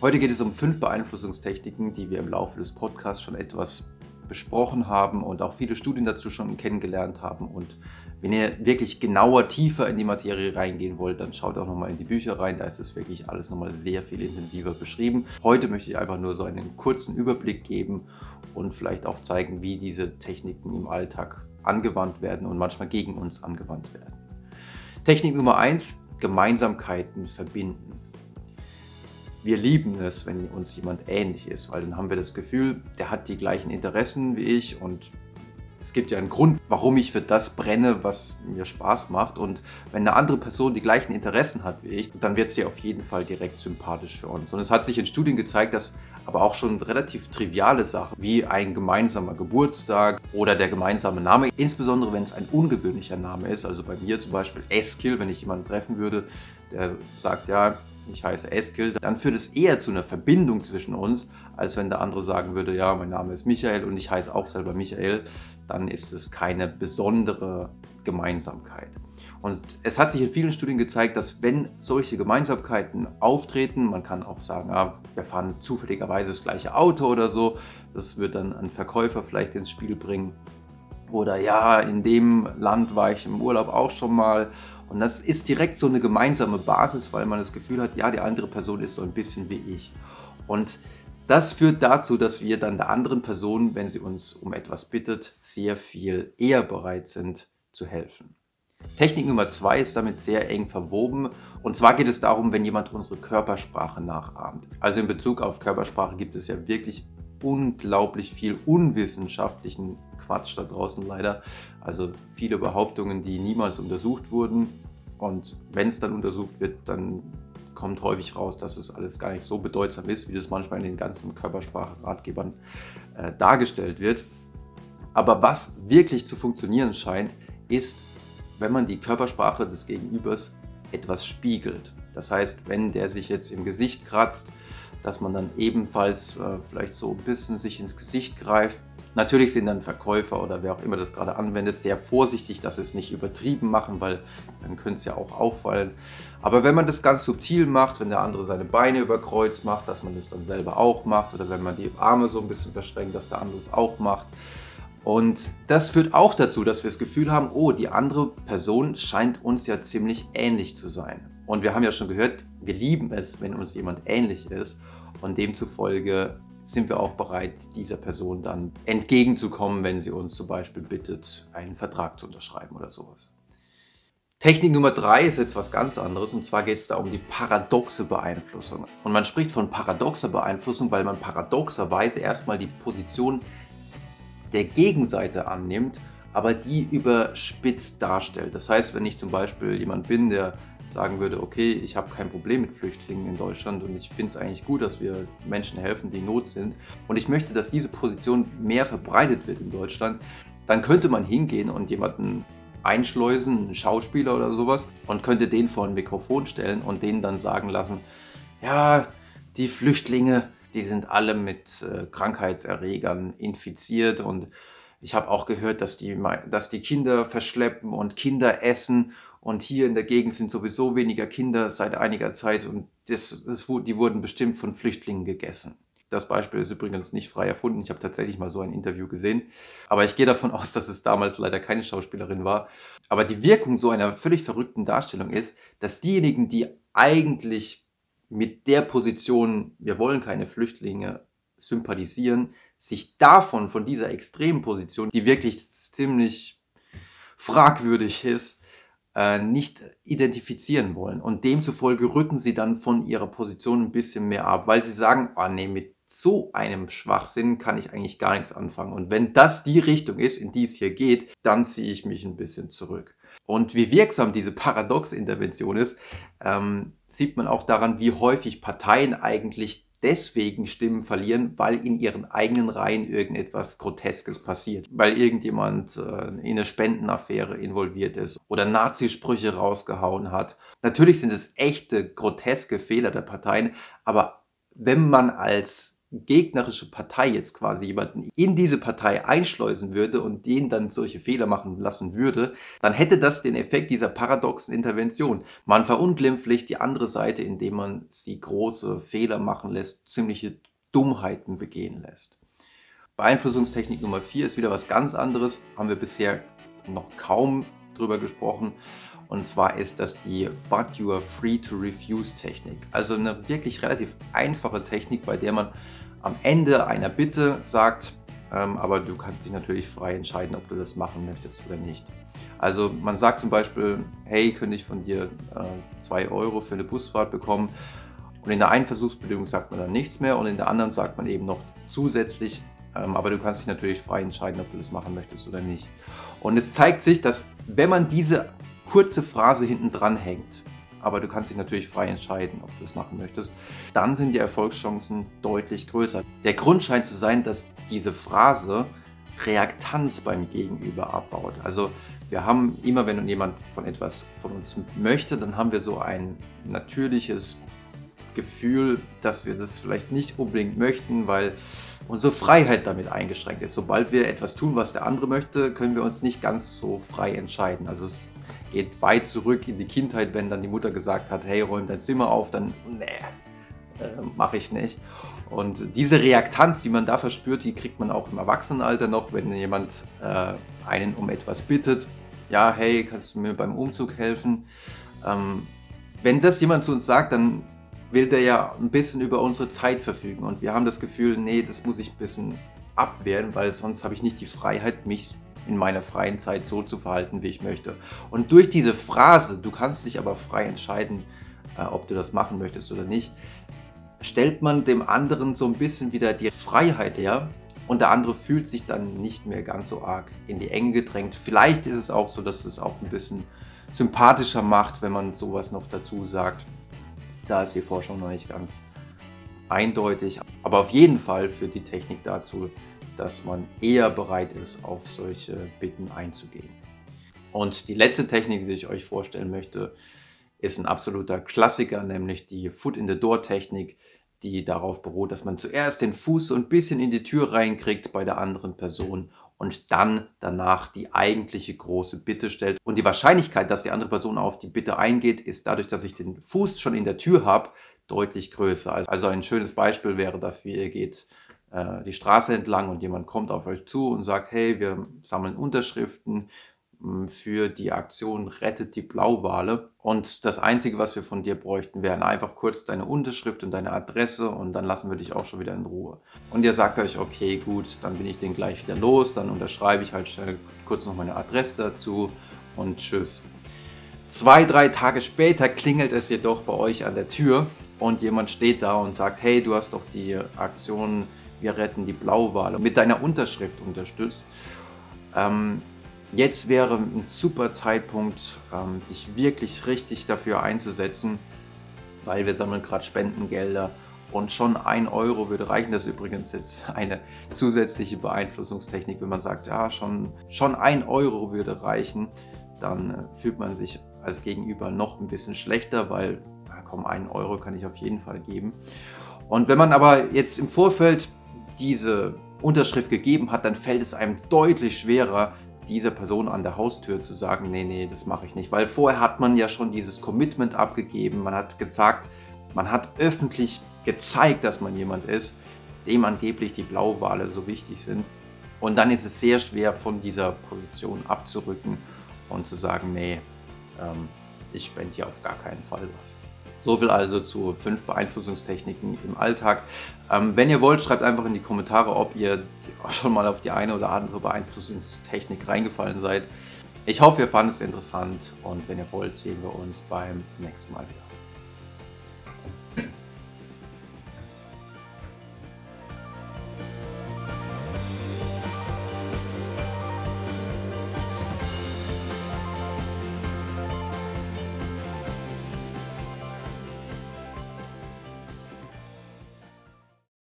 Heute geht es um fünf Beeinflussungstechniken, die wir im Laufe des Podcasts schon etwas besprochen haben und auch viele Studien dazu schon kennengelernt haben. Und wenn ihr wirklich genauer, tiefer in die Materie reingehen wollt, dann schaut auch nochmal in die Bücher rein. Da ist es wirklich alles nochmal sehr viel intensiver beschrieben. Heute möchte ich einfach nur so einen kurzen Überblick geben und vielleicht auch zeigen, wie diese Techniken im Alltag angewandt werden und manchmal gegen uns angewandt werden. Technik Nummer eins: Gemeinsamkeiten verbinden wir lieben es, wenn uns jemand ähnlich ist, weil dann haben wir das Gefühl, der hat die gleichen Interessen wie ich und es gibt ja einen Grund, warum ich für das brenne, was mir Spaß macht. Und wenn eine andere Person die gleichen Interessen hat wie ich, dann wird sie auf jeden Fall direkt sympathisch für uns. Und es hat sich in Studien gezeigt, dass aber auch schon relativ triviale Sachen wie ein gemeinsamer Geburtstag oder der gemeinsame Name, insbesondere wenn es ein ungewöhnlicher Name ist, also bei mir zum Beispiel Eskil, wenn ich jemanden treffen würde, der sagt, ja, ich heiße Eskil, dann führt es eher zu einer Verbindung zwischen uns, als wenn der andere sagen würde, ja, mein Name ist Michael und ich heiße auch selber Michael, dann ist es keine besondere Gemeinsamkeit. Und es hat sich in vielen Studien gezeigt, dass wenn solche Gemeinsamkeiten auftreten, man kann auch sagen, ah, wir fahren zufälligerweise das gleiche Auto oder so, das wird dann ein Verkäufer vielleicht ins Spiel bringen. Oder ja, in dem Land war ich im Urlaub auch schon mal und das ist direkt so eine gemeinsame Basis, weil man das Gefühl hat, ja, die andere Person ist so ein bisschen wie ich. Und das führt dazu, dass wir dann der anderen Person, wenn sie uns um etwas bittet, sehr viel eher bereit sind zu helfen. Technik Nummer zwei ist damit sehr eng verwoben. Und zwar geht es darum, wenn jemand unsere Körpersprache nachahmt. Also in Bezug auf Körpersprache gibt es ja wirklich unglaublich viel unwissenschaftlichen Quatsch da draußen leider. Also viele Behauptungen, die niemals untersucht wurden. Und wenn es dann untersucht wird, dann kommt häufig raus, dass es alles gar nicht so bedeutsam ist, wie das manchmal in den ganzen Körpersprache-Ratgebern äh, dargestellt wird. Aber was wirklich zu funktionieren scheint, ist, wenn man die Körpersprache des Gegenübers etwas spiegelt. Das heißt, wenn der sich jetzt im Gesicht kratzt, dass man dann ebenfalls äh, vielleicht so ein bisschen sich ins Gesicht greift, Natürlich sind dann Verkäufer oder wer auch immer das gerade anwendet sehr vorsichtig, dass sie es nicht übertrieben machen, weil dann könnte es ja auch auffallen. Aber wenn man das ganz subtil macht, wenn der andere seine Beine über Kreuz macht, dass man das dann selber auch macht oder wenn man die Arme so ein bisschen verschränkt, dass der andere es auch macht. Und das führt auch dazu, dass wir das Gefühl haben, oh, die andere Person scheint uns ja ziemlich ähnlich zu sein. Und wir haben ja schon gehört, wir lieben es, wenn uns jemand ähnlich ist. Und demzufolge sind wir auch bereit, dieser Person dann entgegenzukommen, wenn sie uns zum Beispiel bittet, einen Vertrag zu unterschreiben oder sowas. Technik Nummer drei ist jetzt was ganz anderes und zwar geht es da um die paradoxe Beeinflussung. Und man spricht von paradoxer Beeinflussung, weil man paradoxerweise erstmal die Position der Gegenseite annimmt, aber die überspitzt darstellt. Das heißt, wenn ich zum Beispiel jemand bin, der sagen würde, okay, ich habe kein Problem mit Flüchtlingen in Deutschland und ich finde es eigentlich gut, dass wir Menschen helfen, die in Not sind und ich möchte, dass diese Position mehr verbreitet wird in Deutschland, dann könnte man hingehen und jemanden einschleusen, einen Schauspieler oder sowas und könnte den vor ein Mikrofon stellen und denen dann sagen lassen, ja, die Flüchtlinge, die sind alle mit äh, Krankheitserregern infiziert und ich habe auch gehört, dass die, dass die Kinder verschleppen und Kinder essen und hier in der Gegend sind sowieso weniger Kinder seit einiger Zeit und das, das, die wurden bestimmt von Flüchtlingen gegessen. Das Beispiel ist übrigens nicht frei erfunden. Ich habe tatsächlich mal so ein Interview gesehen. Aber ich gehe davon aus, dass es damals leider keine Schauspielerin war. Aber die Wirkung so einer völlig verrückten Darstellung ist, dass diejenigen, die eigentlich mit der Position, wir wollen keine Flüchtlinge, sympathisieren, sich davon, von dieser extremen Position, die wirklich ziemlich fragwürdig ist, äh, nicht identifizieren wollen. Und demzufolge rücken sie dann von ihrer Position ein bisschen mehr ab, weil sie sagen, oh nee, mit so einem Schwachsinn kann ich eigentlich gar nichts anfangen. Und wenn das die Richtung ist, in die es hier geht, dann ziehe ich mich ein bisschen zurück. Und wie wirksam diese Paradox-Intervention ist, ähm, sieht man auch daran, wie häufig Parteien eigentlich deswegen Stimmen verlieren, weil in ihren eigenen Reihen irgendetwas Groteskes passiert. Weil irgendjemand äh, in eine Spendenaffäre involviert ist oder Nazisprüche rausgehauen hat. Natürlich sind es echte, groteske Fehler der Parteien, aber wenn man als gegnerische Partei jetzt quasi jemanden in diese Partei einschleusen würde und den dann solche Fehler machen lassen würde, dann hätte das den Effekt dieser paradoxen Intervention. Man verunglimpflicht die andere Seite, indem man sie große Fehler machen lässt, ziemliche Dummheiten begehen lässt. Beeinflussungstechnik Nummer 4 ist wieder was ganz anderes, haben wir bisher noch kaum drüber gesprochen. Und zwar ist das die But You Are Free to Refuse Technik. Also eine wirklich relativ einfache Technik, bei der man am Ende einer Bitte sagt, ähm, aber du kannst dich natürlich frei entscheiden, ob du das machen möchtest oder nicht. Also man sagt zum Beispiel, hey, könnte ich von dir 2 äh, Euro für eine Busfahrt bekommen? Und in der einen Versuchsbedingung sagt man dann nichts mehr und in der anderen sagt man eben noch zusätzlich, ähm, aber du kannst dich natürlich frei entscheiden, ob du das machen möchtest oder nicht. Und es zeigt sich, dass wenn man diese kurze Phrase hinten dran hängt, aber du kannst dich natürlich frei entscheiden, ob du das machen möchtest, dann sind die Erfolgschancen deutlich größer. Der Grund scheint zu sein, dass diese Phrase Reaktanz beim Gegenüber abbaut. Also wir haben immer, wenn jemand von etwas von uns möchte, dann haben wir so ein natürliches Gefühl, dass wir das vielleicht nicht unbedingt möchten, weil unsere Freiheit damit eingeschränkt ist. Sobald wir etwas tun, was der andere möchte, können wir uns nicht ganz so frei entscheiden. Also es geht weit zurück in die Kindheit, wenn dann die Mutter gesagt hat, hey, räum dein Zimmer auf, dann, nee, äh, mache ich nicht. Und diese Reaktanz, die man da verspürt, die kriegt man auch im Erwachsenenalter noch, wenn jemand äh, einen um etwas bittet. Ja, hey, kannst du mir beim Umzug helfen? Ähm, wenn das jemand zu uns sagt, dann will der ja ein bisschen über unsere Zeit verfügen. Und wir haben das Gefühl, nee, das muss ich ein bisschen abwehren, weil sonst habe ich nicht die Freiheit, mich in meiner freien Zeit so zu verhalten, wie ich möchte. Und durch diese Phrase, du kannst dich aber frei entscheiden, äh, ob du das machen möchtest oder nicht, stellt man dem anderen so ein bisschen wieder die Freiheit her und der andere fühlt sich dann nicht mehr ganz so arg in die Enge gedrängt. Vielleicht ist es auch so, dass es auch ein bisschen sympathischer macht, wenn man sowas noch dazu sagt. Da ist die Forschung noch nicht ganz eindeutig, aber auf jeden Fall führt die Technik dazu, dass man eher bereit ist, auf solche Bitten einzugehen. Und die letzte Technik, die ich euch vorstellen möchte, ist ein absoluter Klassiker, nämlich die Foot in the Door Technik, die darauf beruht, dass man zuerst den Fuß so ein bisschen in die Tür reinkriegt bei der anderen Person und dann danach die eigentliche große Bitte stellt. Und die Wahrscheinlichkeit, dass die andere Person auf die Bitte eingeht, ist dadurch, dass ich den Fuß schon in der Tür habe, deutlich größer. Also ein schönes Beispiel wäre dafür, ihr geht äh, die Straße entlang und jemand kommt auf euch zu und sagt, hey, wir sammeln Unterschriften hm, für die Aktion Rettet die Blauwale. Und das Einzige, was wir von dir bräuchten, wären einfach kurz deine Unterschrift und deine Adresse und dann lassen wir dich auch schon wieder in Ruhe. Und ihr sagt euch, okay, gut, dann bin ich den gleich wieder los, dann unterschreibe ich halt schnell kurz noch meine Adresse dazu und tschüss. Zwei, drei Tage später klingelt es jedoch bei euch an der Tür und jemand steht da und sagt, hey, du hast doch die Aktion wir retten die Blauwale mit deiner Unterschrift unterstützt. Ähm, jetzt wäre ein super Zeitpunkt, ähm, dich wirklich richtig dafür einzusetzen, weil wir sammeln gerade Spendengelder und schon ein Euro würde reichen. Das ist übrigens jetzt eine zusätzliche Beeinflussungstechnik, wenn man sagt, ja, schon, schon ein Euro würde reichen, dann äh, fühlt man sich als Gegenüber noch ein bisschen schlechter, weil, na komm, ein Euro kann ich auf jeden Fall geben. Und wenn man aber jetzt im Vorfeld diese Unterschrift gegeben hat, dann fällt es einem deutlich schwerer, dieser Person an der Haustür zu sagen, nee, nee, das mache ich nicht. Weil vorher hat man ja schon dieses Commitment abgegeben, man hat gesagt, man hat öffentlich gezeigt, dass man jemand ist, dem angeblich die Blauwale so wichtig sind. Und dann ist es sehr schwer, von dieser Position abzurücken und zu sagen, nee, ähm, ich spende hier auf gar keinen Fall was. So viel also zu fünf Beeinflussungstechniken im Alltag. Ähm, wenn ihr wollt, schreibt einfach in die Kommentare, ob ihr schon mal auf die eine oder andere Beeinflussungstechnik reingefallen seid. Ich hoffe, ihr fandet es interessant und wenn ihr wollt, sehen wir uns beim nächsten Mal wieder.